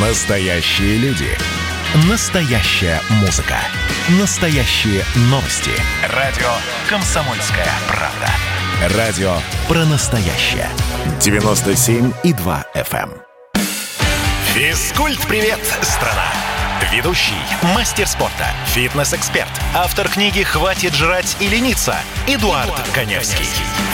Настоящие люди. Настоящая музыка. Настоящие новости. Радио «Комсомольская правда». Радио про настоящее. 97,2 FM. эм. Физкульт-привет, страна! Ведущий, мастер спорта, фитнес-эксперт, автор книги «Хватит жрать и лениться» Эдуард Коневский.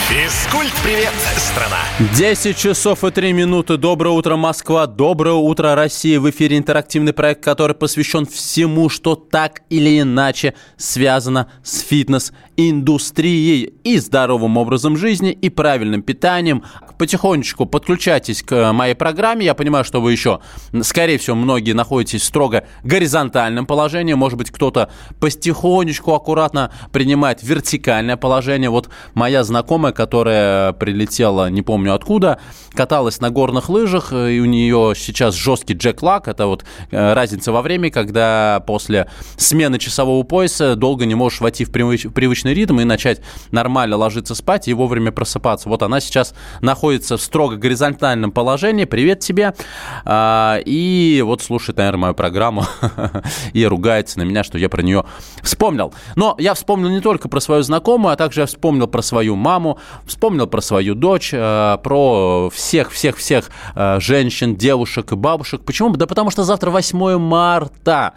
Физкульт-привет, страна! 10 часов и 3 минуты. Доброе утро, Москва. Доброе утро, Россия. В эфире интерактивный проект, который посвящен всему, что так или иначе связано с фитнес-индустрией и здоровым образом жизни, и правильным питанием. Потихонечку подключайтесь к моей программе. Я понимаю, что вы еще, скорее всего, многие находитесь строго горизонтальном положении. Может быть, кто-то потихонечку, аккуратно принимает вертикальное положение. Вот моя знакомая, которая прилетела, не помню откуда, каталась на горных лыжах, и у нее сейчас жесткий джек-лак. Это вот э, разница во времени, когда после смены часового пояса долго не можешь войти в привыч- в привычный ритм и начать нормально ложиться спать и вовремя просыпаться. Вот она сейчас находится в строго горизонтальном положении. Привет тебе. А, И вот слушает, наверное, мою программу и ругается на меня, что я про нее вспомнил. Но я вспомнил не только про свою знакомую, а также я вспомнил про свою маму, вспомнил про свою дочь, э, про всех-всех-всех э, женщин, девушек и бабушек. Почему? Да потому что завтра 8 марта.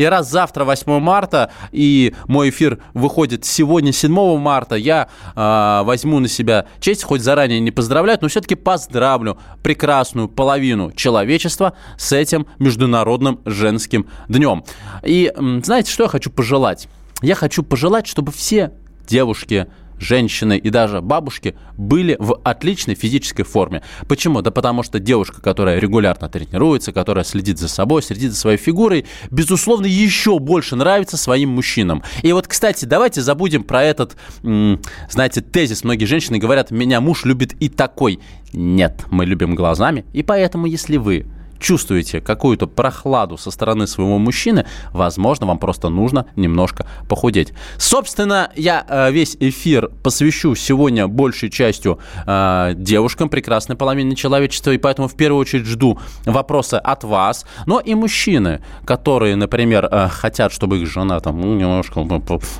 И раз завтра 8 марта, и мой эфир выходит сегодня 7 марта, я э, возьму на себя честь, хоть заранее не поздравлять, но все-таки поздравлю прекрасную половину человечества с этим Международным женским днем. И знаете, что я хочу пожелать? Я хочу пожелать, чтобы все девушки, женщины и даже бабушки были в отличной физической форме. Почему? Да потому что девушка, которая регулярно тренируется, которая следит за собой, следит за своей фигурой, безусловно, еще больше нравится своим мужчинам. И вот, кстати, давайте забудем про этот, знаете, тезис. Многие женщины говорят, меня муж любит и такой. Нет, мы любим глазами. И поэтому, если вы чувствуете какую-то прохладу со стороны своего мужчины, возможно, вам просто нужно немножко похудеть. Собственно, я э, весь эфир посвящу сегодня большей частью э, девушкам, прекрасной половине человечества, и поэтому в первую очередь жду вопросы от вас, но и мужчины, которые, например, э, хотят, чтобы их жена там ну, немножко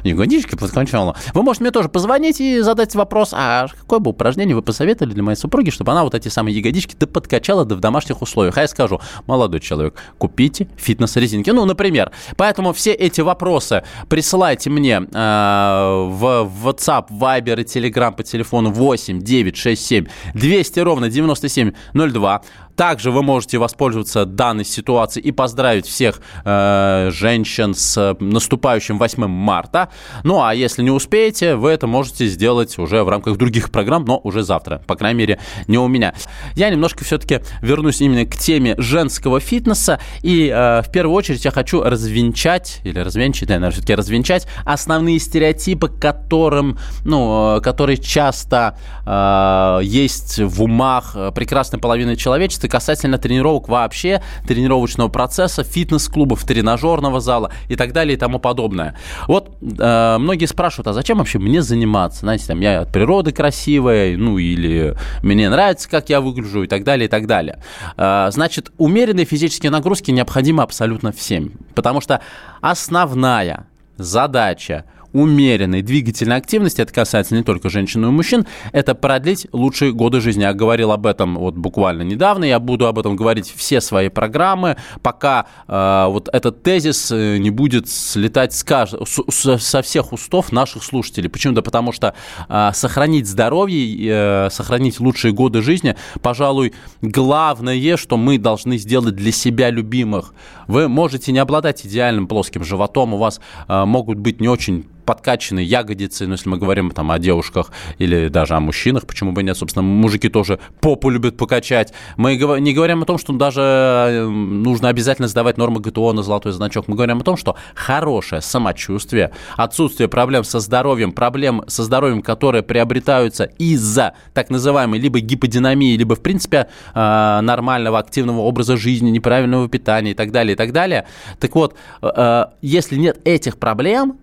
ягодички подкачала. Вы можете мне тоже позвонить и задать вопрос, а какое бы упражнение вы посоветовали для моей супруги, чтобы она вот эти самые ягодички да подкачала да в домашних условиях. А я скажу, молодой человек, купите фитнес-резинки. Ну, например. Поэтому все эти вопросы присылайте мне э, в WhatsApp, Viber и Telegram по телефону 8 967 200 ровно 9702. Также вы можете воспользоваться данной ситуацией и поздравить всех э, женщин с наступающим 8 марта. Ну, а если не успеете, вы это можете сделать уже в рамках других программ, но уже завтра. По крайней мере, не у меня. Я немножко все-таки вернусь именно к теме женского фитнеса. И э, в первую очередь я хочу развенчать, или развенчать, наверное, все-таки развенчать основные стереотипы, которым, ну, э, которые часто э, есть в умах э, прекрасной половины человечества касательно тренировок вообще, тренировочного процесса, фитнес-клубов, тренажерного зала и так далее и тому подобное. Вот э, многие спрашивают, а зачем вообще мне заниматься? Знаете, там я от природы красивая, ну или мне нравится, как я выгляжу и так далее, и так далее. Э, значит, умеренные физические нагрузки необходимы абсолютно всем, потому что основная задача умеренной двигательной активности, это касается не только женщин, и мужчин, это продлить лучшие годы жизни. Я говорил об этом вот буквально недавно, я буду об этом говорить все свои программы, пока э, вот этот тезис э, не будет слетать с кажд- с- со всех устов наших слушателей. Почему? Да потому что э, сохранить здоровье, э, сохранить лучшие годы жизни, пожалуй, главное, что мы должны сделать для себя любимых. Вы можете не обладать идеальным плоским животом, у вас э, могут быть не очень подкачанные ягодицы, ну, если мы говорим там о девушках или даже о мужчинах, почему бы нет, собственно, мужики тоже попу любят покачать. Мы не говорим о том, что даже э, нужно обязательно сдавать нормы ГТО на золотой значок. Мы говорим о том, что хорошее самочувствие, отсутствие проблем со здоровьем, проблем со здоровьем, которые приобретаются из-за так называемой либо гиподинамии, либо, в принципе, э, нормального активного образа жизни, неправильного питания и так далее, и так далее. Так вот, э, если нет этих проблем,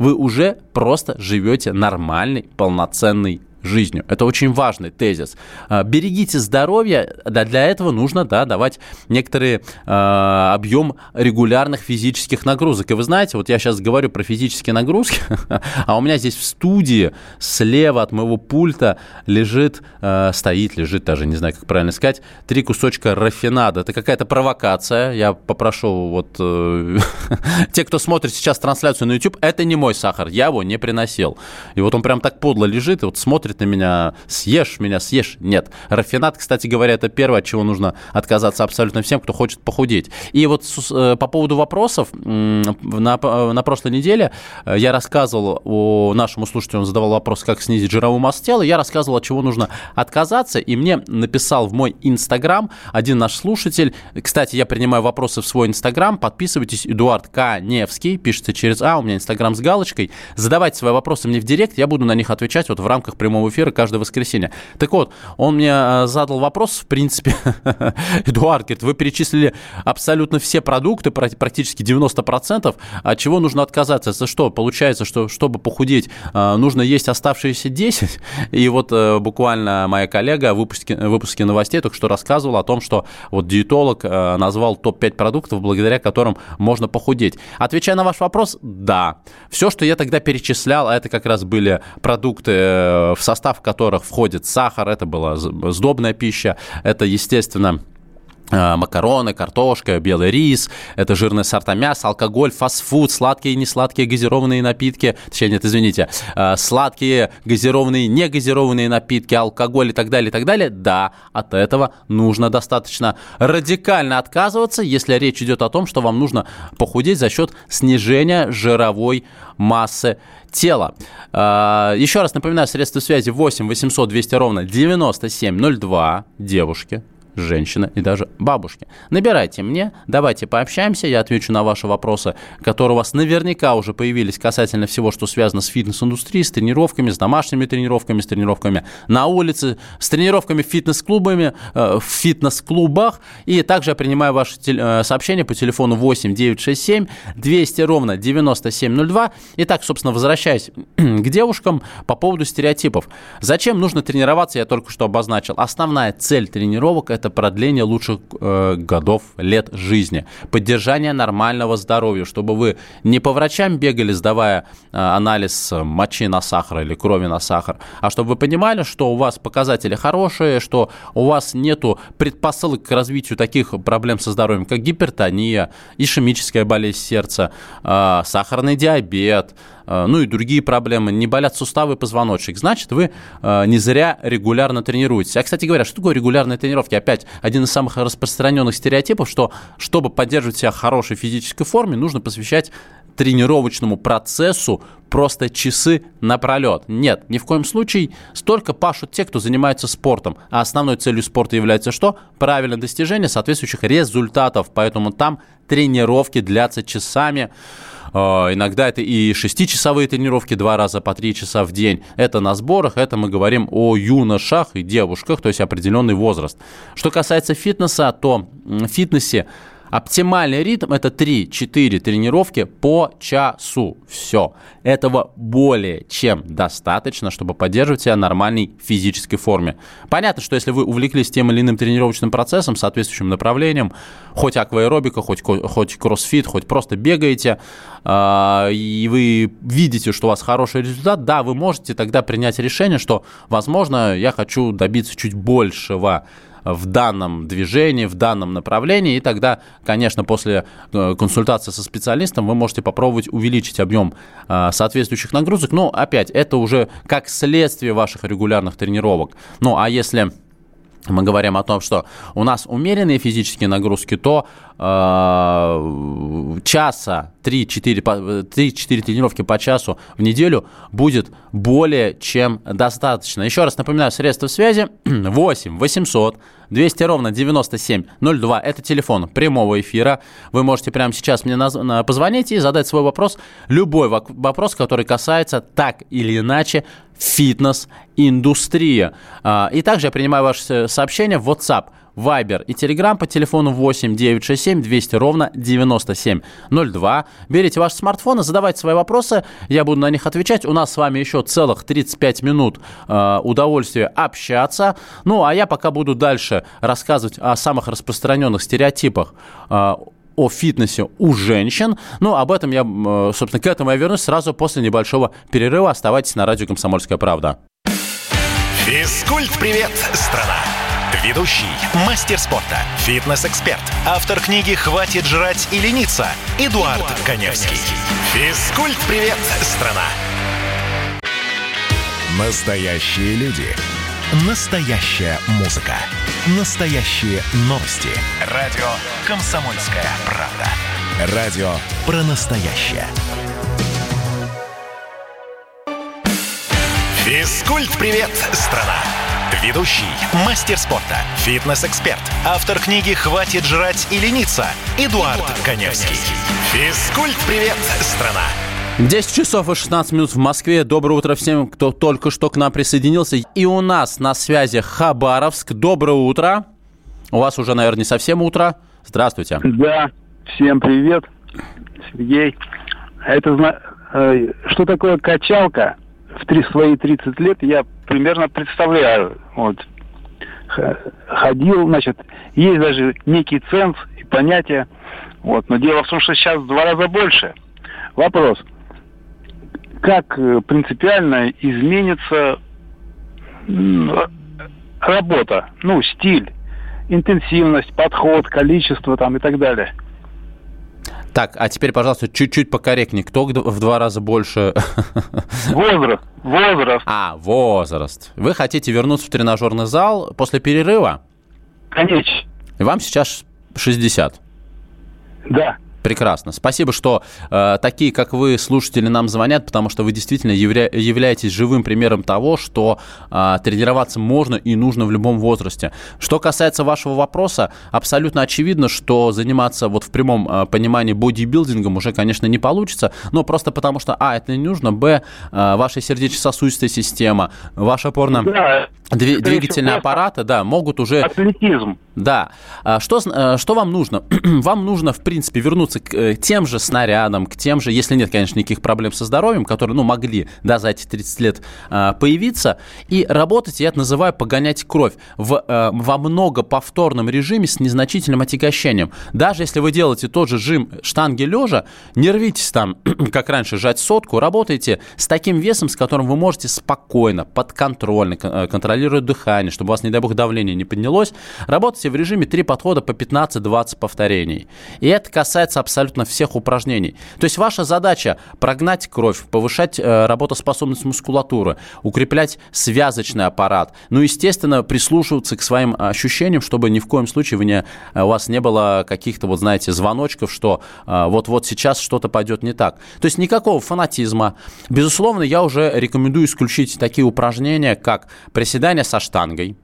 вы уже просто живете нормальной, полноценной жизнью. Это очень важный тезис. А, берегите здоровье, да, для этого нужно да, давать некоторый э, объем регулярных физических нагрузок. И вы знаете, вот я сейчас говорю про физические нагрузки, а у меня здесь в студии слева от моего пульта лежит, э, стоит, лежит, даже не знаю, как правильно сказать, три кусочка рафинада. Это какая-то провокация. Я попрошу вот э, те, кто смотрит сейчас трансляцию на YouTube, это не мой сахар, я его не приносил. И вот он прям так подло лежит и вот смотрит на меня, съешь меня, съешь. Нет. Рафинад, кстати говоря, это первое, от чего нужно отказаться абсолютно всем, кто хочет похудеть. И вот э, по поводу вопросов, на, на прошлой неделе э, я рассказывал о нашему слушателю, он задавал вопрос, как снизить жировую массу тела, я рассказывал, от чего нужно отказаться, и мне написал в мой Инстаграм один наш слушатель, кстати, я принимаю вопросы в свой Инстаграм, подписывайтесь, Эдуард К. Невский, пишется через А, у меня Инстаграм с галочкой, задавайте свои вопросы мне в директ, я буду на них отвечать вот в рамках прямого эфира каждое воскресенье. Так вот, он мне э, задал вопрос, в принципе, Эдуард, говорит, вы перечислили абсолютно все продукты, практически 90%, от чего нужно отказаться? Это что, получается, что чтобы похудеть, э, нужно есть оставшиеся 10? И вот э, буквально моя коллега в выпуске, в выпуске новостей только что рассказывала о том, что вот диетолог назвал топ-5 продуктов, благодаря которым можно похудеть. Отвечая на ваш вопрос, да. Все, что я тогда перечислял, а это как раз были продукты, в состав которых входит сахар, это была сдобная пища, это, естественно, макароны, картошка, белый рис, это жирные сорта мяса, алкоголь, фастфуд, сладкие и несладкие газированные напитки, точнее, нет, извините, э, сладкие, газированные, негазированные напитки, алкоголь и так далее, и так далее, да, от этого нужно достаточно радикально отказываться, если речь идет о том, что вам нужно похудеть за счет снижения жировой массы тела. А, еще раз напоминаю, средства связи 8 800 200 ровно 9702 девушки женщины и даже бабушки. Набирайте мне, давайте пообщаемся, я отвечу на ваши вопросы, которые у вас наверняка уже появились касательно всего, что связано с фитнес-индустрией, с тренировками, с домашними тренировками, с тренировками на улице, с тренировками в фитнес-клубами, э, в фитнес-клубах. И также я принимаю ваши э, сообщения по телефону 8 967 200 ровно 9702. Итак, собственно, возвращаясь к девушкам по поводу стереотипов. Зачем нужно тренироваться, я только что обозначил. Основная цель тренировок – это продление лучших э, годов, лет жизни, поддержание нормального здоровья, чтобы вы не по врачам бегали, сдавая э, анализ мочи на сахар или крови на сахар, а чтобы вы понимали, что у вас показатели хорошие, что у вас нету предпосылок к развитию таких проблем со здоровьем, как гипертония, ишемическая болезнь сердца, э, сахарный диабет, ну и другие проблемы, не болят суставы, позвоночник, значит, вы э, не зря регулярно тренируетесь. А, кстати говоря, что такое регулярные тренировки? Опять, один из самых распространенных стереотипов, что чтобы поддерживать себя в хорошей физической форме, нужно посвящать тренировочному процессу просто часы напролет. Нет, ни в коем случае. Столько пашут те, кто занимается спортом. А основной целью спорта является что? Правильное достижение соответствующих результатов. Поэтому там тренировки длятся часами. А, иногда это и шестичасовые тренировки два раза по три часа в день. Это на сборах, это мы говорим о юношах и девушках, то есть определенный возраст. Что касается фитнеса, то в фитнесе Оптимальный ритм – это 3-4 тренировки по часу. Все. Этого более чем достаточно, чтобы поддерживать себя в нормальной физической форме. Понятно, что если вы увлеклись тем или иным тренировочным процессом, соответствующим направлением, хоть акваэробика, хоть, хоть кроссфит, хоть просто бегаете, э, и вы видите, что у вас хороший результат, да, вы можете тогда принять решение, что, возможно, я хочу добиться чуть большего в данном движении, в данном направлении, и тогда, конечно, после э, консультации со специалистом вы можете попробовать увеличить объем э, соответствующих нагрузок, но опять, это уже как следствие ваших регулярных тренировок. Ну, а если мы говорим о том, что у нас умеренные физические нагрузки, то э, часа 3-4, 3-4 тренировки по часу в неделю будет более чем достаточно. Еще раз напоминаю, средства связи 8 800 200 ровно 9702. Это телефон прямого эфира. Вы можете прямо сейчас мне наз- позвонить и задать свой вопрос. Любой вопрос, который касается так или иначе фитнес-индустрии. А, и также я принимаю ваши сообщения в WhatsApp Viber и Telegram по телефону 8 967 200 ровно 9702. Берите ваш смартфон и задавайте свои вопросы. Я буду на них отвечать. У нас с вами еще целых 35 минут э, удовольствия общаться. Ну, а я пока буду дальше рассказывать о самых распространенных стереотипах э, о фитнесе у женщин. Ну, об этом я, э, собственно, к этому я вернусь сразу после небольшого перерыва. Оставайтесь на радио «Комсомольская правда». Физкульт-привет, страна! Ведущий, мастер спорта, фитнес-эксперт, автор книги «Хватит жрать и лениться» Эдуард, Эдуард Коневский. Физкульт-привет, страна! Настоящие люди. Настоящая музыка. Настоящие новости. Радио «Комсомольская правда». Радио про настоящее. Физкульт-привет, страна! Ведущий, мастер спорта, фитнес-эксперт, автор книги «Хватит жрать и лениться» Эдуард, Эдуард Коневский. Физкульт-привет, страна! 10 часов и 16 минут в Москве. Доброе утро всем, кто только что к нам присоединился. И у нас на связи Хабаровск. Доброе утро. У вас уже, наверное, не совсем утро. Здравствуйте. Да, всем привет. Сергей. Это э, что такое качалка? В три, свои 30 лет я примерно представляю. Вот. Ходил, значит, есть даже некий ценз и понятие. Вот. Но дело в том, что сейчас в два раза больше. Вопрос как э, принципиально изменится работа, ну, стиль, интенсивность, подход, количество там и так далее. Так, а теперь, пожалуйста, чуть-чуть покорректнее. Кто в два раза больше? Возраст. Возраст. А, возраст. Вы хотите вернуться в тренажерный зал после перерыва? Конечно. И вам сейчас 60? Да. Прекрасно. Спасибо, что э, такие, как вы, слушатели, нам звонят, потому что вы действительно явля- являетесь живым примером того, что э, тренироваться можно и нужно в любом возрасте. Что касается вашего вопроса, абсолютно очевидно, что заниматься вот в прямом э, понимании бодибилдингом уже, конечно, не получится, но просто потому что, а, это не нужно, б, э, ваша сердечно-сосудистая система, ваша опорно... Да. Аппараты, да, могут уже... Атлетизм. Да. А что, э, что вам нужно? вам нужно, в принципе, вернуться к э, тем же снарядам, к тем же, если нет, конечно, никаких проблем со здоровьем, которые, ну, могли, да, за эти 30 лет а, появиться, и работать, я это называю погонять кровь в, э, во многоповторном режиме с незначительным отягощением. Даже если вы делаете тот же жим штанги лежа, не рвитесь там, как раньше, жать сотку, работайте с таким весом, с которым вы можете спокойно, подконтрольно контролировать дыхание, чтобы у вас, не дай бог, давление не поднялось. Работайте в режиме 3 подхода по 15-20 повторений. И это касается абсолютно всех упражнений. То есть ваша задача прогнать кровь, повышать э, работоспособность мускулатуры, укреплять связочный аппарат. Ну, естественно, прислушиваться к своим ощущениям, чтобы ни в коем случае вы не, у вас не было каких-то, вот знаете, звоночков, что э, вот-вот сейчас что-то пойдет не так. То есть никакого фанатизма. Безусловно, я уже рекомендую исключить такие упражнения, как приседания со штангой,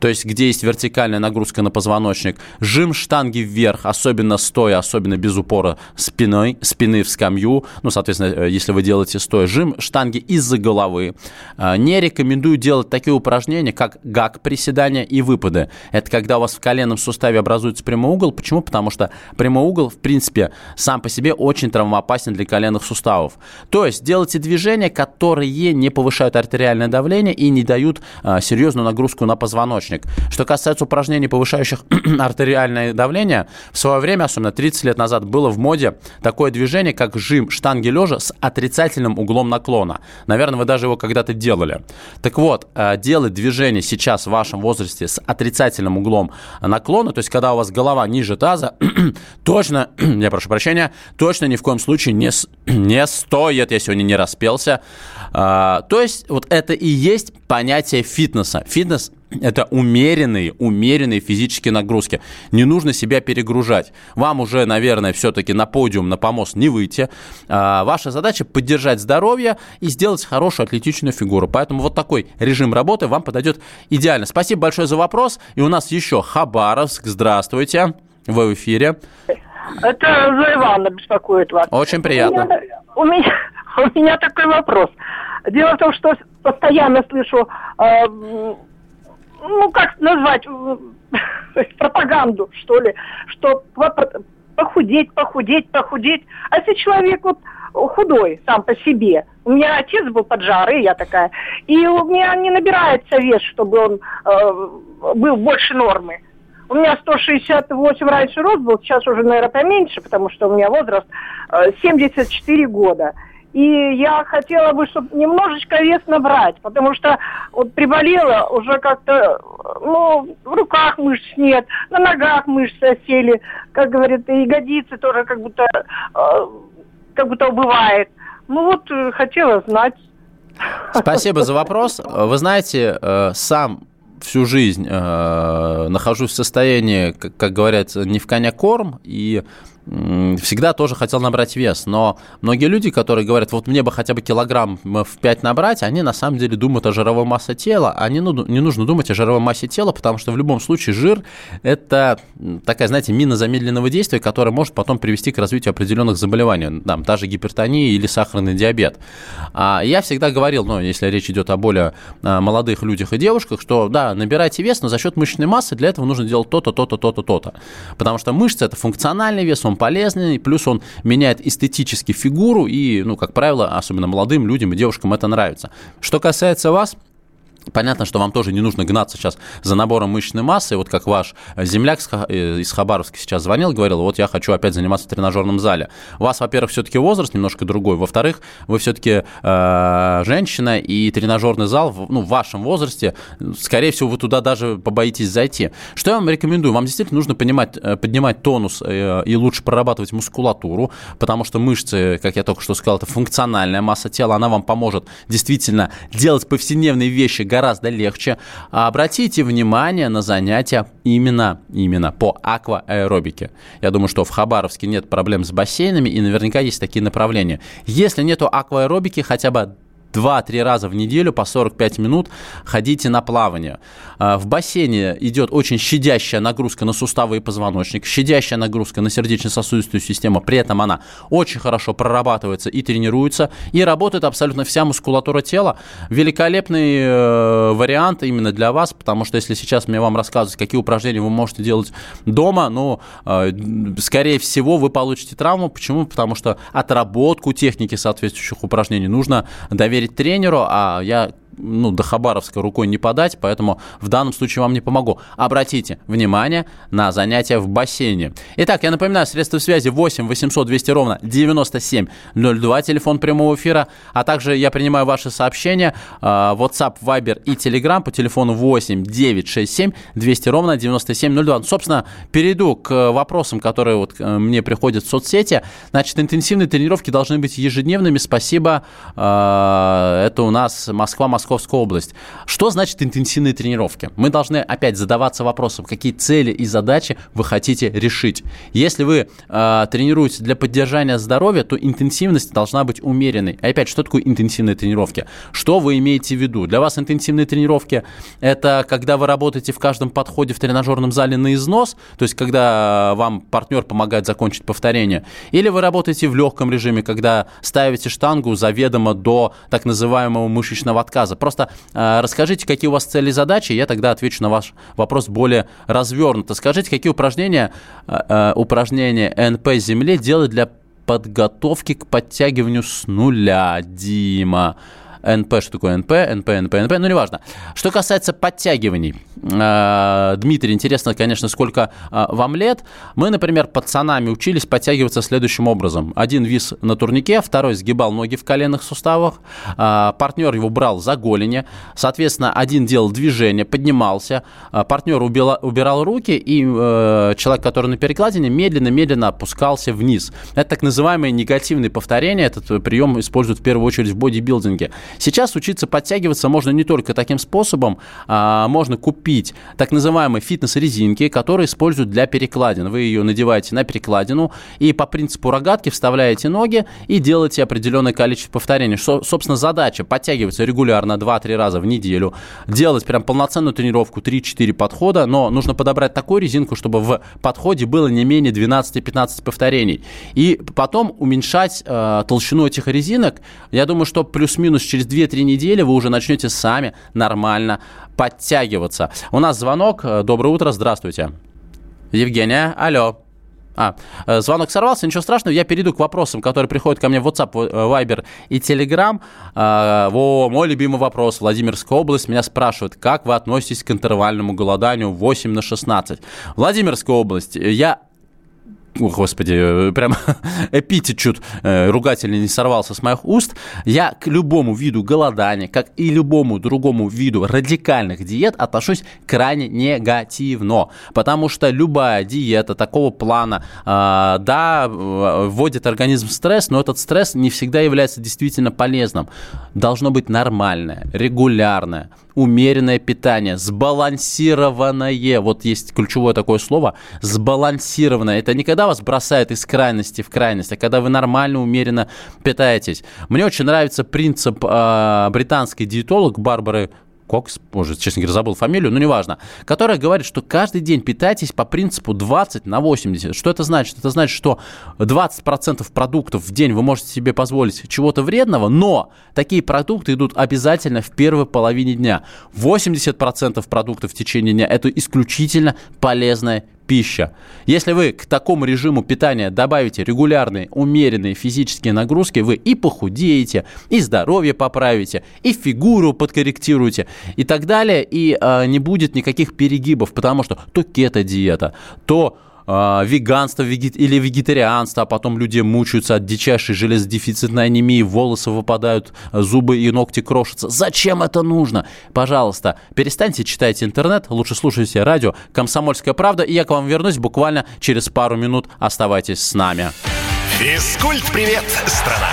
то есть где есть вертикальная нагрузка на позвоночник, жим штанги вверх, особенно стоя, особенно без упора спиной, спины в скамью, ну, соответственно, э, если вы делаете стоя, жим штанги из-за головы. Э, не рекомендую делать такие упражнения, как гак приседания и выпады. Это когда у вас в коленном суставе образуется прямой угол. Почему? Потому что прямой угол, в принципе, сам по себе очень травмоопасен для коленных суставов. То есть делайте движения, которые не повышают артериальное давление и не дают а, серьезную нагрузку на позвоночник позвоночник. Что касается упражнений, повышающих артериальное давление, в свое время, особенно 30 лет назад, было в моде такое движение, как жим штанги лежа с отрицательным углом наклона. Наверное, вы даже его когда-то делали. Так вот, э, делать движение сейчас в вашем возрасте с отрицательным углом наклона, то есть когда у вас голова ниже таза, точно, я прошу прощения, точно ни в коем случае не, не стоит, я сегодня не распелся. А, то есть вот это и есть понятие фитнеса. Фитнес это умеренные, умеренные физические нагрузки. Не нужно себя перегружать. Вам уже, наверное, все-таки на подиум, на помост не выйти. А, ваша задача поддержать здоровье и сделать хорошую атлетичную фигуру. Поэтому вот такой режим работы вам подойдет идеально. Спасибо большое за вопрос. И у нас еще Хабаровск. Здравствуйте. Вы в эфире. Это за Ивана беспокоит вас. Очень приятно. У меня, у меня, у меня такой вопрос. Дело в том, что постоянно слышу э, ну, как назвать, пропаганду, что ли, что похудеть, похудеть, похудеть. А если человек вот худой сам по себе, у меня отец был поджарый, я такая, и у меня не набирается вес, чтобы он э, был больше нормы. У меня 168 раньше рост был, сейчас уже, наверное, поменьше, потому что у меня возраст э, 74 года. И я хотела бы, чтобы немножечко вес набрать, потому что вот приболела уже как-то, ну, в руках мышц нет, на ногах мышцы осели, как говорят, и ягодицы тоже как будто, э, как будто убывает. Ну вот, э, хотела знать. Спасибо за вопрос. Вы знаете, э, сам всю жизнь э, нахожусь в состоянии, как, как говорят, не в коня корм, и всегда тоже хотел набрать вес, но многие люди, которые говорят, вот мне бы хотя бы килограмм в 5 набрать, они на самом деле думают о жировой массе тела, а не, ну, не нужно думать о жировой массе тела, потому что в любом случае жир – это такая, знаете, мина замедленного действия, которая может потом привести к развитию определенных заболеваний, там, даже гипертония или сахарный диабет. А я всегда говорил, ну, если речь идет о более а, молодых людях и девушках, что, да, набирайте вес, но за счет мышечной массы для этого нужно делать то-то, то-то, то-то, то-то. Потому что мышцы – это функциональный вес, он полезный, плюс он меняет эстетически фигуру, и, ну, как правило, особенно молодым людям и девушкам это нравится. Что касается вас, Понятно, что вам тоже не нужно гнаться сейчас за набором мышечной массы. Вот как ваш земляк э, из Хабаровска сейчас звонил, говорил, вот я хочу опять заниматься в тренажерном зале. У вас, во-первых, все-таки возраст немножко другой. Во-вторых, вы все-таки э, женщина, и тренажерный зал ну, в вашем возрасте, скорее всего, вы туда даже побоитесь зайти. Что я вам рекомендую? Вам действительно нужно понимать, э, поднимать тонус э, и лучше прорабатывать мускулатуру, потому что мышцы, как я только что сказал, это функциональная масса тела, она вам поможет действительно делать повседневные вещи гораздо легче. Обратите внимание на занятия именно, именно по акваэробике. Я думаю, что в Хабаровске нет проблем с бассейнами, и наверняка есть такие направления. Если нету акваэробики, хотя бы 2-3 раза в неделю по 45 минут ходите на плавание. А, в бассейне идет очень щадящая нагрузка на суставы и позвоночник, щадящая нагрузка на сердечно-сосудистую систему. При этом она очень хорошо прорабатывается и тренируется, и работает абсолютно вся мускулатура тела. Великолепный э, вариант именно для вас, потому что если сейчас мне вам рассказывать, какие упражнения вы можете делать дома, ну, э, скорее всего, вы получите травму. Почему? Потому что отработку техники соответствующих упражнений нужно доверить верить тренеру, а я ну, до Хабаровска рукой не подать, поэтому в данном случае вам не помогу. Обратите внимание на занятия в бассейне. Итак, я напоминаю, средства связи 8 800 200 ровно 9702, телефон прямого эфира, а также я принимаю ваши сообщения а, WhatsApp, Viber и Telegram по телефону 8 967 200 ровно 9702. Собственно, перейду к вопросам, которые вот э, мне приходят в соцсети. Значит, интенсивные тренировки должны быть ежедневными. Спасибо. А, это у нас Москва, Москва Московская область. Что значит интенсивные тренировки? Мы должны опять задаваться вопросом, какие цели и задачи вы хотите решить. Если вы э, тренируетесь для поддержания здоровья, то интенсивность должна быть умеренной. И опять, что такое интенсивные тренировки? Что вы имеете в виду? Для вас интенсивные тренировки – это когда вы работаете в каждом подходе в тренажерном зале на износ, то есть когда вам партнер помогает закончить повторение, или вы работаете в легком режиме, когда ставите штангу заведомо до так называемого мышечного отказа, Просто э, расскажите, какие у вас цели и задачи, я тогда отвечу на ваш вопрос более развернуто. Скажите, какие упражнения, э, э упражнения НП земле делать для подготовки к подтягиванию с нуля, Дима? НП, что такое НП, НП, НП, НП, ну неважно. Что касается подтягиваний, э, Дмитрий, интересно, конечно, сколько э, вам лет. Мы, например, пацанами учились подтягиваться следующим образом. Один вис на турнике, второй сгибал ноги в коленных суставах, э, партнер его брал за голени, соответственно, один делал движение, поднимался, партнер убирал, руки, и человек, который на перекладине, медленно-медленно опускался вниз. Это так называемые негативные повторения, этот прием используют в первую очередь в бодибилдинге. Сейчас учиться подтягиваться можно не только таким способом, а можно купить так называемые фитнес-резинки, которые используют для перекладин. Вы ее надеваете на перекладину и по принципу рогатки вставляете ноги и делаете определенное количество повторений. Что, собственно, задача подтягиваться регулярно 2-3 раза в неделю, делать прям полноценную тренировку 3-4 подхода, но нужно подобрать такую резинку, чтобы в подходе было не менее 12-15 повторений. И потом уменьшать э, толщину этих резинок. Я думаю, что плюс-минус через через 2-3 недели вы уже начнете сами нормально подтягиваться. У нас звонок. Доброе утро, здравствуйте. Евгения, алло. А, э, звонок сорвался, ничего страшного, я перейду к вопросам, которые приходят ко мне в WhatsApp, э, Viber и Telegram. Во, мой любимый вопрос. Владимирская область меня спрашивает, как вы относитесь к интервальному голоданию 8 на 16? Владимирская область, я о, господи, прям эпитет чуть э, ругательный не сорвался с моих уст, я к любому виду голодания, как и любому другому виду радикальных диет отношусь крайне негативно, потому что любая диета такого плана, э, да, вводит организм в стресс, но этот стресс не всегда является действительно полезным. Должно быть нормальное, регулярное, умеренное питание, сбалансированное, вот есть ключевое такое слово, сбалансированное. Это не вас бросает из крайности в крайность, а когда вы нормально, умеренно питаетесь. Мне очень нравится принцип э, британской диетолог Барбары Кокс, уже, честно говоря, забыл фамилию, но неважно, которая говорит, что каждый день питайтесь по принципу 20 на 80. Что это значит? Это значит, что 20% продуктов в день вы можете себе позволить чего-то вредного, но такие продукты идут обязательно в первой половине дня. 80% продуктов в течение дня – это исключительно полезное пища. Если вы к такому режиму питания добавите регулярные, умеренные физические нагрузки, вы и похудеете, и здоровье поправите, и фигуру подкорректируете, и так далее, и э, не будет никаких перегибов, потому что то кето-диета, то э, веганство вегет... или вегетарианство, а потом люди мучаются от дичайшей железодефицитной анемии, волосы выпадают, зубы и ногти крошатся. Зачем это нужно? Пожалуйста, перестаньте читать интернет, лучше слушайте радио «Комсомольская правда», и я к вам вернусь буквально через пару минут. Оставайтесь с нами. Физкульт-привет, страна!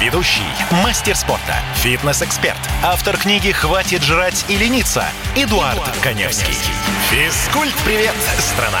Ведущий, мастер спорта, фитнес-эксперт, автор книги «Хватит жрать и лениться» Эдуард, Эдуард Коневский. Физкульт-привет, страна!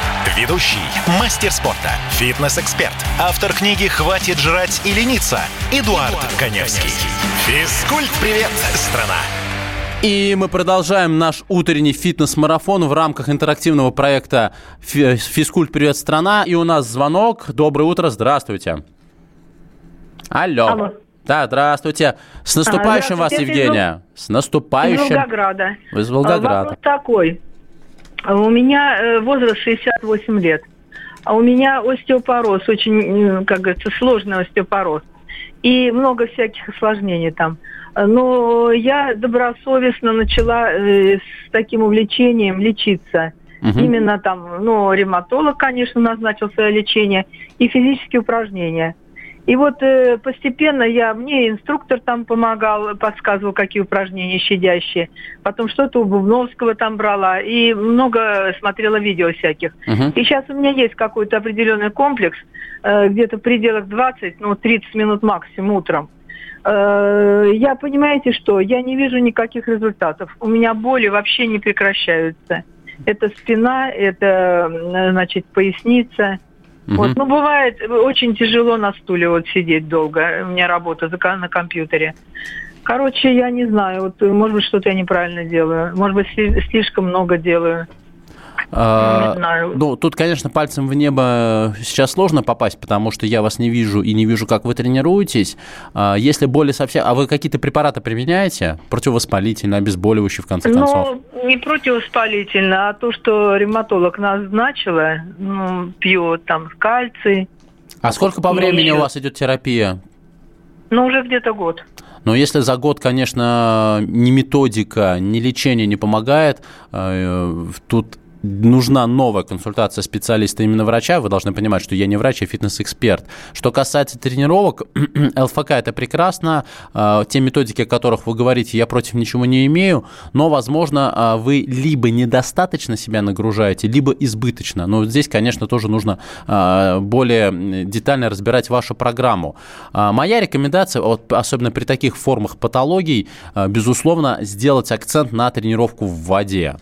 Ведущий, мастер спорта, фитнес-эксперт, автор книги «Хватит жрать и лениться» Эдуард, Эдуард Коневский. Физкульт-привет, страна! И мы продолжаем наш утренний фитнес-марафон в рамках интерактивного проекта «Физкульт. Привет, страна». И у нас звонок. Доброе утро, здравствуйте. Алло. Алло. Да, здравствуйте. С наступающим а, вас, Евгения. С наступающим. Из Волгограда. Из Волгограда. Вопрос такой. У меня э, возраст 68 лет. А у меня остеопороз, очень, как говорится, сложный остеопороз. И много всяких осложнений там. Но я добросовестно начала э, с таким увлечением лечиться. Угу. Именно там, ну, ревматолог, конечно, назначил свое лечение, и физические упражнения. И вот э, постепенно я, мне инструктор там помогал, подсказывал, какие упражнения щадящие. Потом что-то у Бубновского там брала. И много смотрела видео всяких. Uh-huh. И сейчас у меня есть какой-то определенный комплекс, э, где-то в пределах 20, ну, 30 минут максимум утром. Э, я, понимаете что, я не вижу никаких результатов. У меня боли вообще не прекращаются. Это спина, это, значит, поясница. Угу. Вот, ну, бывает очень тяжело на стуле вот сидеть долго. У меня работа на компьютере. Короче, я не знаю, вот, может быть, что-то я неправильно делаю. Может быть, слишком много делаю. А, знаю. Ну, тут, конечно, пальцем в небо сейчас сложно попасть, потому что я вас не вижу и не вижу, как вы тренируетесь. А, если боли совсем... А вы какие-то препараты применяете? Противовоспалительные, обезболивающие, в конце ну, концов? Ну, не противовоспалительно, а то, что ревматолог назначила, ну, пьет там кальций. А сколько по времени еще... у вас идет терапия? Ну, уже где-то год. Но если за год, конечно, ни методика, ни лечение не помогает, э, тут нужна новая консультация специалиста, именно врача, вы должны понимать, что я не врач, а фитнес-эксперт. Что касается тренировок, ЛФК это прекрасно, э, те методики, о которых вы говорите, я против ничего не имею, но, возможно, э, вы либо недостаточно себя нагружаете, либо избыточно. Но здесь, конечно, тоже нужно э, более детально разбирать вашу программу. Моя рекомендация, вот, особенно при таких формах патологий, безусловно, сделать акцент на тренировку в воде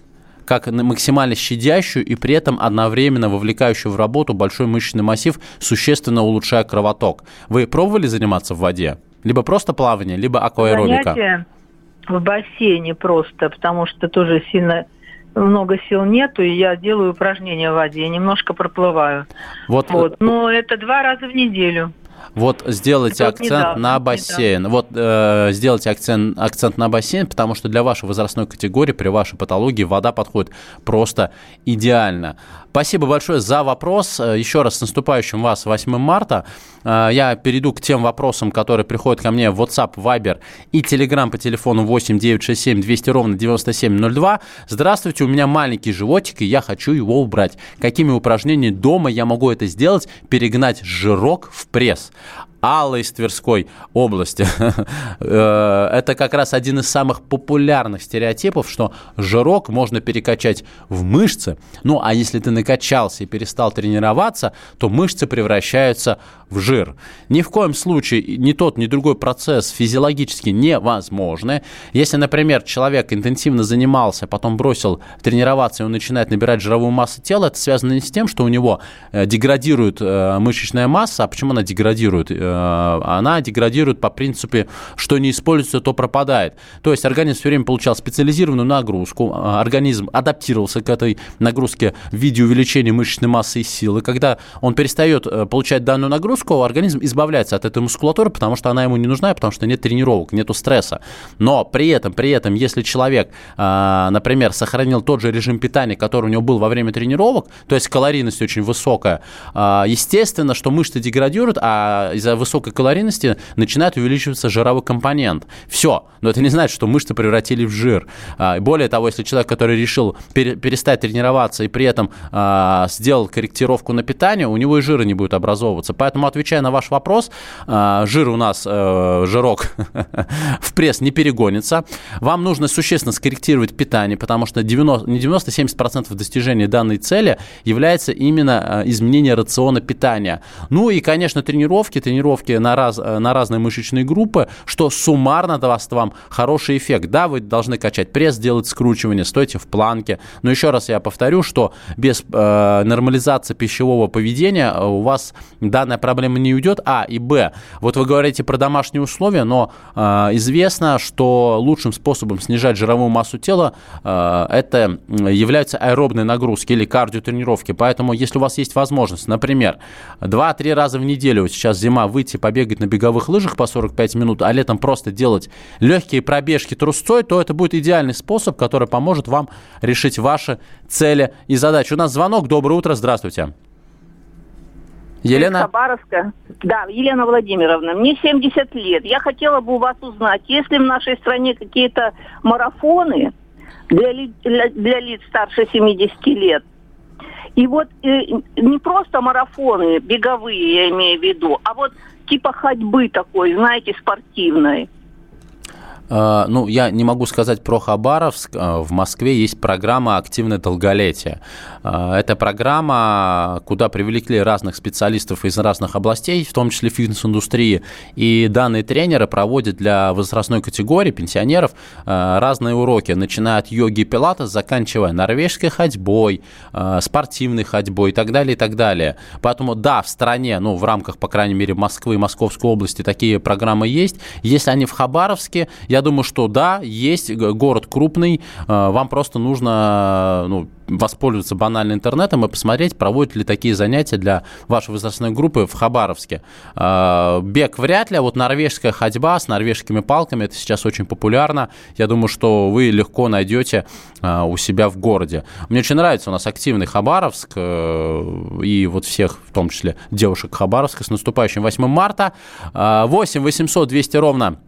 как максимально щадящую и при этом одновременно вовлекающую в работу большой мышечный массив, существенно улучшая кровоток. Вы пробовали заниматься в воде? Либо просто плавание, либо акваэробика? Занятия в бассейне просто, потому что тоже сильно много сил нету, и я делаю упражнения в воде, немножко проплываю. Вот. вот. Но это два раза в неделю. Вот сделайте вот акцент недавно, на бассейн. Недавно. Вот э, сделайте акцент, акцент на бассейн, потому что для вашей возрастной категории, при вашей патологии вода подходит просто идеально. Спасибо большое за вопрос. Э, еще раз с наступающим вас 8 марта. Э, я перейду к тем вопросам, которые приходят ко мне в WhatsApp, Viber и Telegram по телефону 8 967 200 ровно 9702. Здравствуйте, у меня маленький животик, и я хочу его убрать. Какими упражнениями дома я могу это сделать? Перегнать жирок в пресс. Алла из Тверской области. Э, это как раз один из самых популярных стереотипов, что жирок можно перекачать в мышцы. Ну, а если ты накачался и перестал тренироваться, то мышцы превращаются в жир. Ни в коем случае ни тот, ни другой процесс физиологически невозможны. Если, например, человек интенсивно занимался, потом бросил тренироваться, и он начинает набирать жировую массу тела, это связано не с тем, что у него э, деградирует э, мышечная масса. А почему она деградирует? Э, она деградирует по принципу, что не используется, то пропадает. То есть организм все время получал специализированную нагрузку, организм адаптировался к этой нагрузке в виде увеличения мышечной массы и силы. Когда он перестает получать данную нагрузку, организм избавляется от этой мускулатуры, потому что она ему не нужна, потому что нет тренировок, нету стресса. Но при этом, при этом, если человек, например, сохранил тот же режим питания, который у него был во время тренировок, то есть калорийность очень высокая, естественно, что мышцы деградируют, а из-за высокой калорийности начинает увеличиваться жировой компонент. Все. Но это не значит, что мышцы превратили в жир. А, более того, если человек, который решил перестать тренироваться и при этом сделал корректировку на питание, у него и жира не будет образовываться. Поэтому отвечая на ваш вопрос, э, жир у нас, э, жирок в пресс не перегонится. Вам нужно существенно скорректировать питание, потому что 90, не 90-70% достижения данной цели является именно э, изменение рациона питания. Ну и, конечно, тренировки, тренировки на, раз, на разные мышечные группы, что суммарно даст вам хороший эффект. Да, вы должны качать пресс, делать скручивание, стойте в планке. Но еще раз я повторю, что без э, нормализации пищевого поведения у вас данная проблема не уйдет, а, и, б, вот вы говорите про домашние условия, но э, известно, что лучшим способом снижать жировую массу тела э, это являются аэробные нагрузки или кардиотренировки, поэтому если у вас есть возможность, например, 2-3 раза в неделю, сейчас зима, выйти побегать на беговых лыжах по 45 минут, а летом просто делать легкие пробежки трусцой, то это будет идеальный способ, который поможет вам решить ваши цели и задачи. У нас звонок. Доброе утро. Здравствуйте. Елена? Хабаровска. Да, Елена Владимировна. Мне 70 лет. Я хотела бы у вас узнать, есть ли в нашей стране какие-то марафоны для, ли, для, для лиц старше 70 лет? И вот э, не просто марафоны беговые, я имею в виду, а вот типа ходьбы такой, знаете, спортивной. А, ну, я не могу сказать про Хабаровск. А, в Москве есть программа «Активное долголетие». А, это программа, куда привлекли разных специалистов из разных областей, в том числе фитнес-индустрии. И данные тренеры проводят для возрастной категории пенсионеров разные уроки, начиная от йоги и пилатес, заканчивая норвежской ходьбой, спортивной ходьбой и так далее, и так далее. Поэтому, да, в стране, ну, в рамках, по крайней мере, Москвы и Московской области такие программы есть. Если они в Хабаровске, я я думаю, что да, есть город крупный, э, вам просто нужно ну, воспользоваться банально интернетом и посмотреть, проводят ли такие занятия для вашей возрастной группы в Хабаровске. Э, бег вряд ли, а вот норвежская ходьба с норвежскими палками, это сейчас очень популярно. Я думаю, что вы легко найдете э, у себя в городе. Мне очень нравится у нас активный Хабаровск и вот всех, в том числе девушек Хабаровска, с наступающим 8 марта. 8 800 200 ровно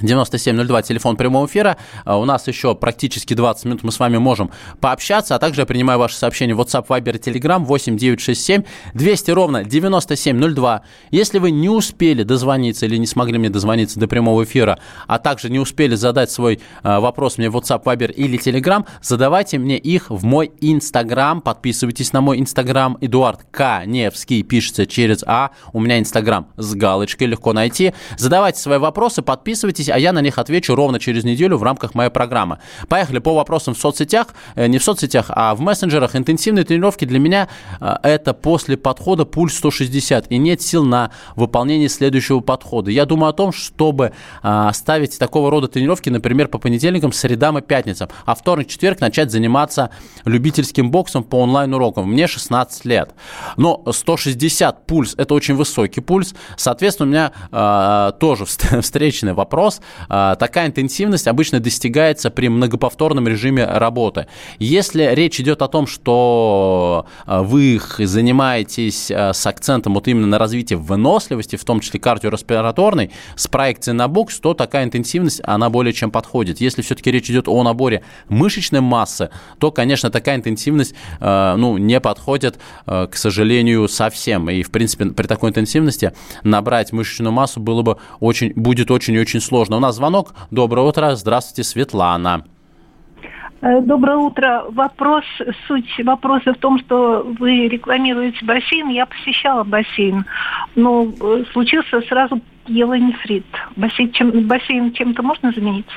9702, телефон прямого эфира. А, у нас еще практически 20 минут мы с вами можем пообщаться, а также я принимаю ваши сообщения в WhatsApp, Viber, Telegram 8967 200 ровно 9702. Если вы не успели дозвониться или не смогли мне дозвониться до прямого эфира, а также не успели задать свой а, вопрос мне в WhatsApp, Viber или Telegram, задавайте мне их в мой Instagram. Подписывайтесь на мой Instagram. Эдуард К. Невский пишется через А. У меня Instagram с галочкой, легко найти. Задавайте свои вопросы, подписывайтесь а я на них отвечу ровно через неделю в рамках моей программы. Поехали по вопросам в соцсетях, э, не в соцсетях, а в мессенджерах. Интенсивные тренировки для меня э, это после подхода пульс 160 и нет сил на выполнение следующего подхода. Я думаю о том, чтобы э, ставить такого рода тренировки, например, по понедельникам, средам и пятницам, а вторник, четверг начать заниматься любительским боксом по онлайн-урокам. Мне 16 лет. Но 160 пульс – это очень высокий пульс. Соответственно, у меня э, тоже встречный вопрос. А, такая интенсивность обычно достигается при многоповторном режиме работы. Если речь идет о том, что а, вы занимаетесь а, с акцентом вот именно на развитии выносливости, в том числе кардиореспираторной, с проекцией на бокс, то такая интенсивность, она более чем подходит. Если все-таки речь идет о наборе мышечной массы, то, конечно, такая интенсивность ну, не подходит, к сожалению, совсем. И, в принципе, при такой интенсивности набрать мышечную массу было бы очень, будет очень и очень сложно сложно. У нас звонок. Доброе утро. Здравствуйте, Светлана. Э, доброе утро. Вопрос, суть вопроса в том, что вы рекламируете бассейн. Я посещала бассейн, но э, случился сразу пьелонефрит. Бассейн, чем, бассейн чем-то можно заменить?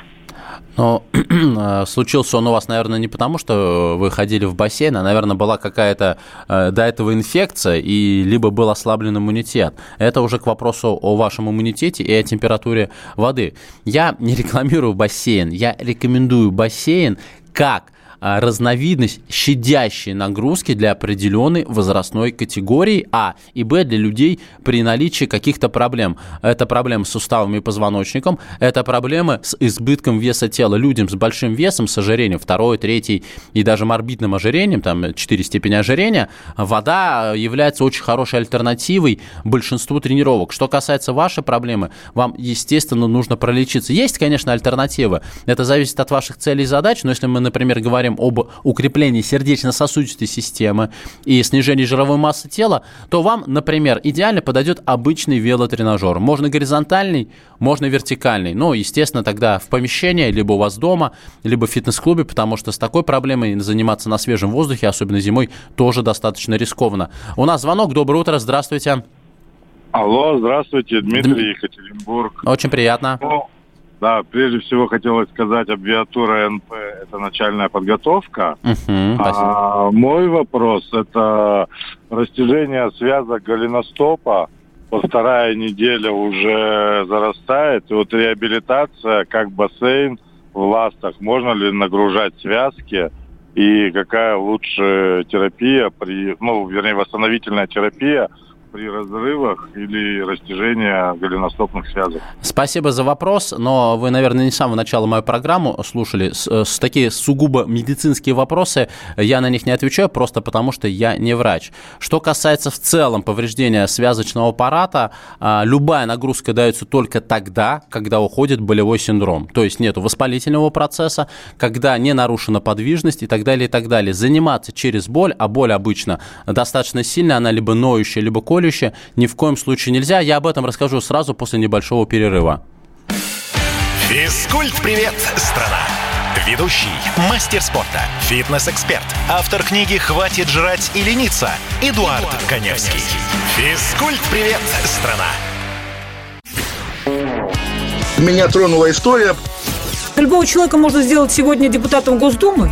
Но э, случился он у вас, наверное, не потому, что вы ходили в бассейн, а, наверное, была какая-то э, до этого инфекция, и либо был ослаблен иммунитет. Это уже к вопросу о вашем иммунитете и о температуре воды. Я не рекламирую бассейн, я рекомендую бассейн как разновидность щадящей нагрузки для определенной возрастной категории А и Б для людей при наличии каких-то проблем. Это проблемы с суставами и позвоночником, это проблемы с избытком веса тела. Людям с большим весом, с ожирением, второй, третий и даже морбидным ожирением, там 4 степени ожирения, вода является очень хорошей альтернативой большинству тренировок. Что касается вашей проблемы, вам, естественно, нужно пролечиться. Есть, конечно, альтернативы. Это зависит от ваших целей и задач, но если мы, например, говорим говорим об укреплении сердечно-сосудистой системы и снижении жировой массы тела, то вам, например, идеально подойдет обычный велотренажер. Можно горизонтальный, можно вертикальный. Ну, естественно, тогда в помещении, либо у вас дома, либо в фитнес-клубе, потому что с такой проблемой заниматься на свежем воздухе, особенно зимой, тоже достаточно рискованно. У нас звонок. Доброе утро. Здравствуйте. Алло, здравствуйте, Дмитрий, Дм... Екатеринбург. Очень приятно. Ну, да, прежде всего хотелось сказать, аббиатура НП – это начальная подготовка. Uh-huh, а мой вопрос – это растяжение связок голеностопа. Вот вторая неделя уже зарастает. И вот реабилитация, как бассейн в ластах. Можно ли нагружать связки? И какая лучше терапия при, ну, вернее, восстановительная терапия – при разрывах или растяжении голеностопных связок. Спасибо за вопрос, но вы, наверное, не с самого начала мою программу слушали. С, э, с такие сугубо медицинские вопросы я на них не отвечаю, просто потому что я не врач. Что касается в целом повреждения связочного аппарата, а, любая нагрузка дается только тогда, когда уходит болевой синдром. То есть нет воспалительного процесса, когда не нарушена подвижность и так далее, и так далее. Заниматься через боль, а боль обычно достаточно сильная, она либо ноющая, либо колющая, колюще ни в коем случае нельзя. Я об этом расскажу сразу после небольшого перерыва. Физкульт-привет, страна! Ведущий, мастер спорта, фитнес-эксперт, автор книги «Хватит жрать и лениться» Эдуард, Эдуард Коневский. Физкульт-привет, страна! Меня тронула история. Любого человека можно сделать сегодня депутатом Госдумы.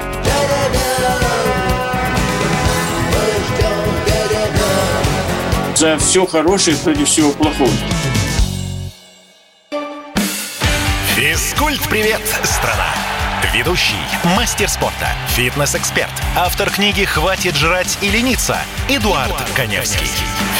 За все хорошее против всего плохого. Физкульт-привет, страна! Ведущий, мастер спорта, фитнес-эксперт, автор книги «Хватит жрать и лениться» Эдуард, Эдуард Коневский.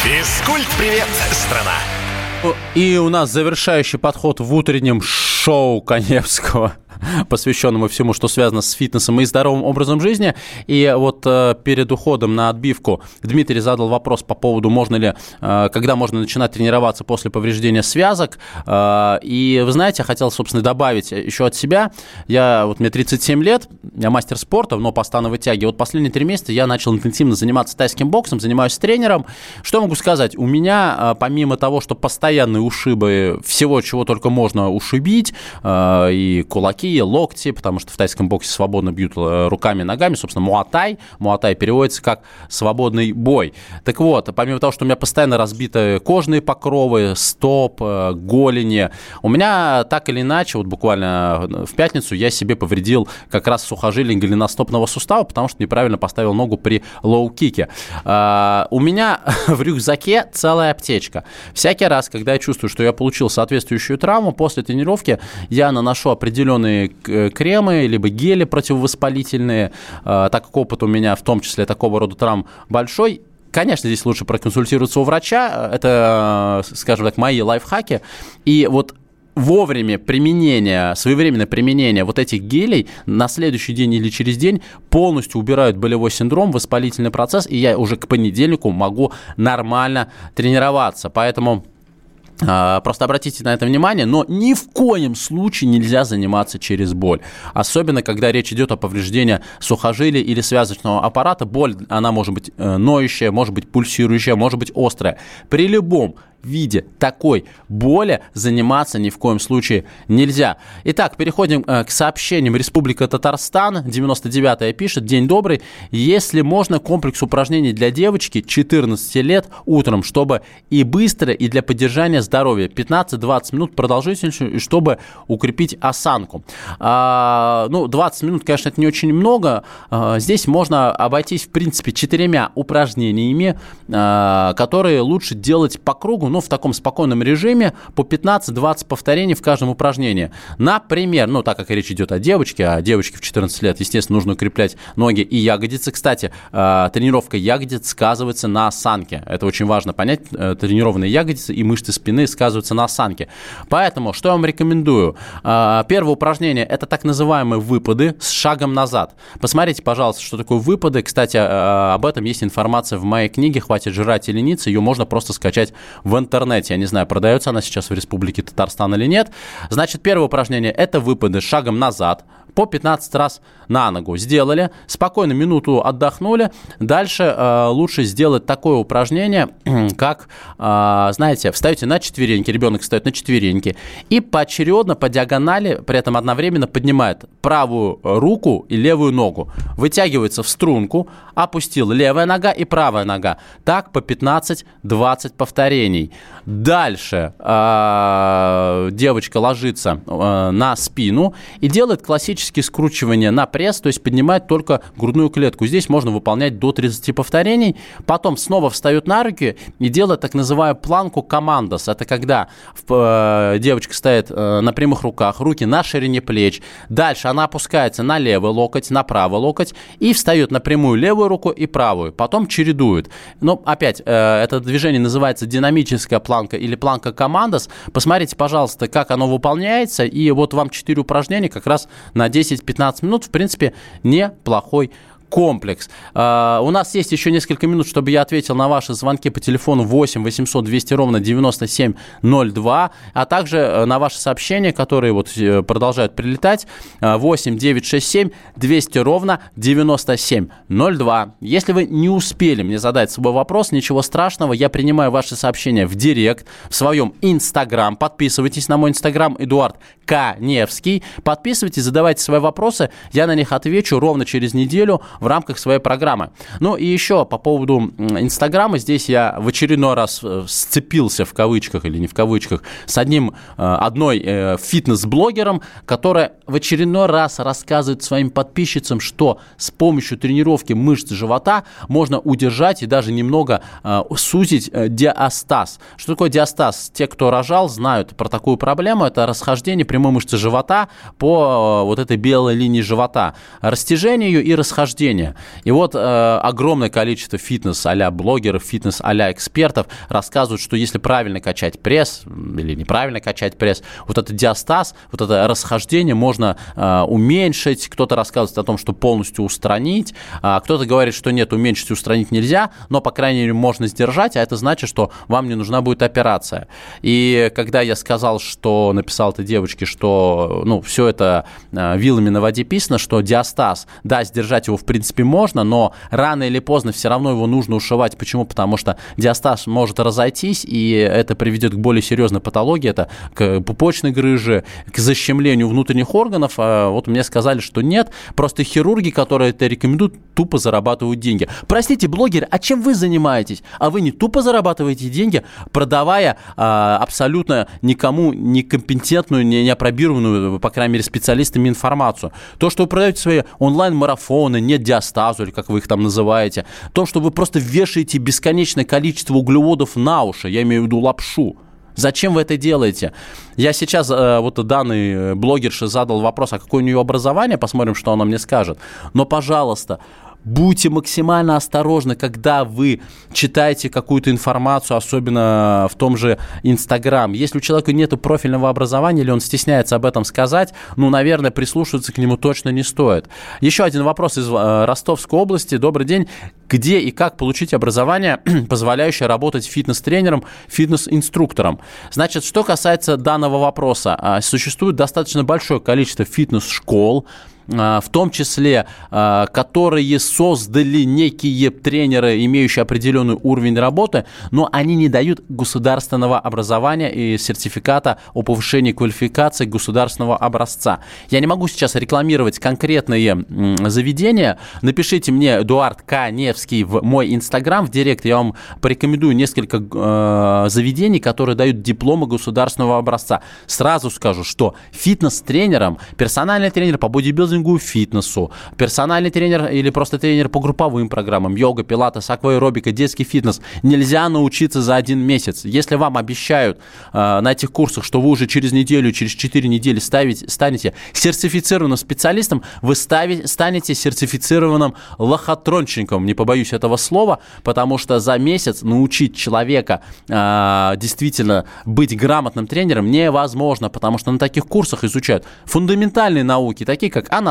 Физкульт-привет, страна! И у нас завершающий подход в утреннем шоу Коневского посвященному всему, что связано с фитнесом и здоровым образом жизни. И вот э, перед уходом на отбивку Дмитрий задал вопрос по поводу, можно ли, э, когда можно начинать тренироваться после повреждения связок. Э, и вы знаете, я хотел, собственно, добавить еще от себя. Я, вот мне 37 лет, я мастер спорта, но по становой тяге. Вот последние три месяца я начал интенсивно заниматься тайским боксом, занимаюсь тренером. Что могу сказать? У меня, помимо того, что постоянные ушибы, всего, чего только можно ушибить, и кулаки, локти, потому что в тайском боксе свободно бьют э, руками ногами. Собственно, муай-тай. Муай-тай переводится как свободный бой. Так вот, помимо того, что у меня постоянно разбиты кожные покровы, стоп, э, голени, у меня так или иначе, вот буквально э, в пятницу я себе повредил как раз сухожилие голеностопного сустава, потому что неправильно поставил ногу при лоу-кике. У меня в рюкзаке целая аптечка. Всякий раз, когда я чувствую, что я получил соответствующую травму, после тренировки я наношу определенные Э, кремы, либо гели противовоспалительные. Э, так как опыт у меня в том числе такого рода травм большой, Конечно, здесь лучше проконсультироваться у врача. Это, э, скажем так, мои лайфхаки. И вот вовремя применение, своевременное применение вот этих гелей на следующий день или через день полностью убирают болевой синдром, воспалительный процесс, и я уже к понедельнику могу нормально тренироваться. Поэтому а, просто обратите на это внимание, но ни в коем случае нельзя заниматься через боль. Особенно, когда речь идет о повреждении сухожилия или связочного аппарата. Боль, она может быть э, ноющая, может быть пульсирующая, может быть острая. При любом виде такой боли заниматься ни в коем случае нельзя. Итак, переходим э, к сообщениям. Республика Татарстан, 99-я пишет. День добрый. Если можно, комплекс упражнений для девочки 14 лет утром, чтобы и быстро, и для поддержания здоровья. 15-20 минут продолжительностью, чтобы укрепить осанку. А, ну, 20 минут, конечно, это не очень много. А, здесь можно обойтись, в принципе, четырьмя упражнениями, а, которые лучше делать по кругу, ну, в таком спокойном режиме по 15-20 повторений в каждом упражнении. Например, ну, так как речь идет о девочке, а девочке в 14 лет, естественно, нужно укреплять ноги и ягодицы. Кстати, э, тренировка ягодиц сказывается на осанке. Это очень важно понять. Э, тренированные ягодицы и мышцы спины сказываются на осанке. Поэтому, что я вам рекомендую? Э, первое упражнение – это так называемые выпады с шагом назад. Посмотрите, пожалуйста, что такое выпады. Кстати, об этом есть информация в моей книге «Хватит жрать и лениться». Ее можно просто скачать в интернете. Я не знаю, продается она сейчас в Республике Татарстан или нет. Значит, первое упражнение – это выпады шагом назад по 15 раз на ногу. Сделали, спокойно минуту отдохнули. Дальше э, лучше сделать такое упражнение, как, э, знаете, встаете на четвереньки, ребенок встает на четвереньки, и поочередно по диагонали, при этом одновременно поднимает правую руку и левую ногу. Вытягивается в струнку, опустил левая нога и правая нога. Так по 15-20 повторений. Дальше э, девочка ложится э, на спину и делает классические скручивания на пресс, то есть поднимает только грудную клетку. Здесь можно выполнять до 30 повторений. Потом снова встает на руки и делает так называемую планку командос. Это когда э, девочка стоит э, на прямых руках, руки на ширине плеч. Дальше она опускается на левый локоть, на правый локоть и встает на прямую левую руку и правую. Потом чередует. Но опять, э, это движение называется динамическая планка или планка командос. Посмотрите, пожалуйста, как оно выполняется. И вот вам 4 упражнения как раз на 10-15 минут. В принципе, неплохой комплекс. Uh, у нас есть еще несколько минут, чтобы я ответил на ваши звонки по телефону 8 800 200 ровно 9702, а также э, на ваши сообщения, которые вот э, продолжают прилетать, 8 967 200 ровно 9702. Если вы не успели мне задать свой вопрос, ничего страшного, я принимаю ваши сообщения в директ, в своем инстаграм. Подписывайтесь на мой инстаграм Эдуард Каневский. Подписывайтесь, задавайте свои вопросы, я на них отвечу ровно через неделю в рамках своей программы. Ну и еще по поводу Инстаграма, здесь я в очередной раз э, сцепился в кавычках или не в кавычках с одним, э, одной э, фитнес-блогером, которая в очередной раз рассказывает своим подписчицам, что с помощью тренировки мышц живота можно удержать и даже немного сузить диастаз. Что такое диастаз? Те, кто рожал, знают про такую проблему. Это расхождение прямой мышцы живота по вот этой белой линии живота. Растяжение ее и расхождение. И вот огромное количество фитнес а блогеров, фитнес а экспертов рассказывают, что если правильно качать пресс или неправильно качать пресс, вот этот диастаз, вот это расхождение можно э, уменьшить. Кто-то рассказывает о том, что полностью устранить, а кто-то говорит, что нет, уменьшить и устранить нельзя, но, по крайней мере, можно сдержать, а это значит, что вам не нужна будет операция. И когда я сказал, что написал этой девочке, что ну, все это э, вилами на воде писано, что диастаз, да, сдержать его в принципе можно, но рано или поздно все равно его нужно ушивать. Почему? Потому что диастаз может разойтись, и это приведет к более серьезной патологии. Это к пупочной грыже, к защемлению внутренних органов. А вот мне сказали, что нет. Просто хирурги, которые это рекомендуют, тупо зарабатывают деньги. Простите, блогеры, а чем вы занимаетесь? А вы не тупо зарабатываете деньги, продавая а, абсолютно никому некомпетентную, не, не опробированную, по крайней мере, специалистами информацию. То, что вы продаете свои онлайн-марафоны, нет диастазу, или как вы их там называете, то, что вы просто вешаете бесконечное количество углеводов на уши, я имею в виду лапшу, Зачем вы это делаете? Я сейчас э, вот данный э, блогерше задал вопрос, а какое у нее образование, посмотрим, что она мне скажет. Но, пожалуйста, Будьте максимально осторожны, когда вы читаете какую-то информацию, особенно в том же Инстаграм. Если у человека нет профильного образования или он стесняется об этом сказать, ну, наверное, прислушиваться к нему точно не стоит. Еще один вопрос из э, Ростовской области. Добрый день. Где и как получить образование, позволяющее работать фитнес-тренером, фитнес-инструктором? Значит, что касается данного вопроса, а, существует достаточно большое количество фитнес-школ, в том числе, а, которые создали некие тренеры, имеющие определенный уровень работы, но они не дают государственного образования и сертификата о повышении квалификации государственного образца. Я не могу сейчас рекламировать конкретные заведения. Напишите мне, Эдуард Каневский, в мой инстаграм, в директ. Я вам порекомендую несколько э, заведений, которые дают дипломы государственного образца. Сразу скажу, что фитнес-тренером, персональный тренер по бодибилдингу бодибилдингу, фитнесу, персональный тренер или просто тренер по групповым программам, йога, пилатес, акваэробика, детский фитнес, нельзя научиться за один месяц. Если вам обещают э, на этих курсах, что вы уже через неделю, через 4 недели ставить, станете сертифицированным специалистом, вы ставить, станете сертифицированным лохотронщиком, не побоюсь этого слова, потому что за месяц научить человека э, действительно быть грамотным тренером невозможно, потому что на таких курсах изучают фундаментальные науки, такие как анатомия,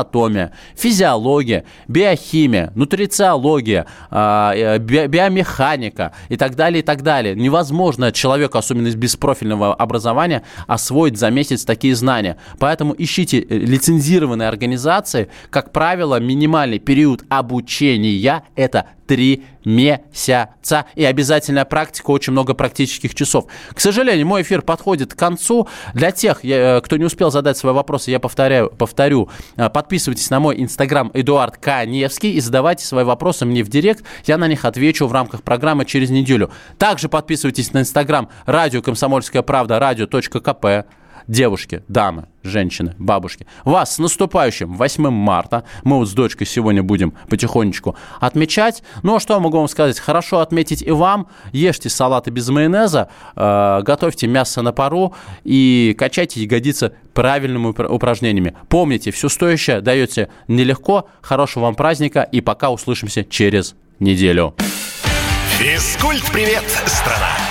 физиология, биохимия, нутрициология, а, э, биомеханика и так далее, и так далее. Невозможно человеку, особенно из беспрофильного образования, освоить за месяц такие знания. Поэтому ищите э, лицензированные организации. Как правило, минимальный период обучения – это три месяца. И обязательная практика, очень много практических часов. К сожалению, мой эфир подходит к концу. Для тех, э, кто не успел задать свои вопросы, я повторяю, повторю, э, подписывайтесь на мой инстаграм Эдуард Каневский и задавайте свои вопросы мне в директ. Я на них отвечу в рамках программы через неделю. Также подписывайтесь на инстаграм радио «Комсомольская правда», радио.кп девушки, дамы, женщины, бабушки, вас с наступающим 8 марта. Мы вот с дочкой сегодня будем потихонечку отмечать. Ну, а что я могу вам сказать? Хорошо отметить и вам. Ешьте салаты без майонеза, э, готовьте мясо на пару и качайте ягодицы правильными упражнениями. Помните, все стоящее даете нелегко. Хорошего вам праздника и пока услышимся через неделю. Физкульт-привет, страна!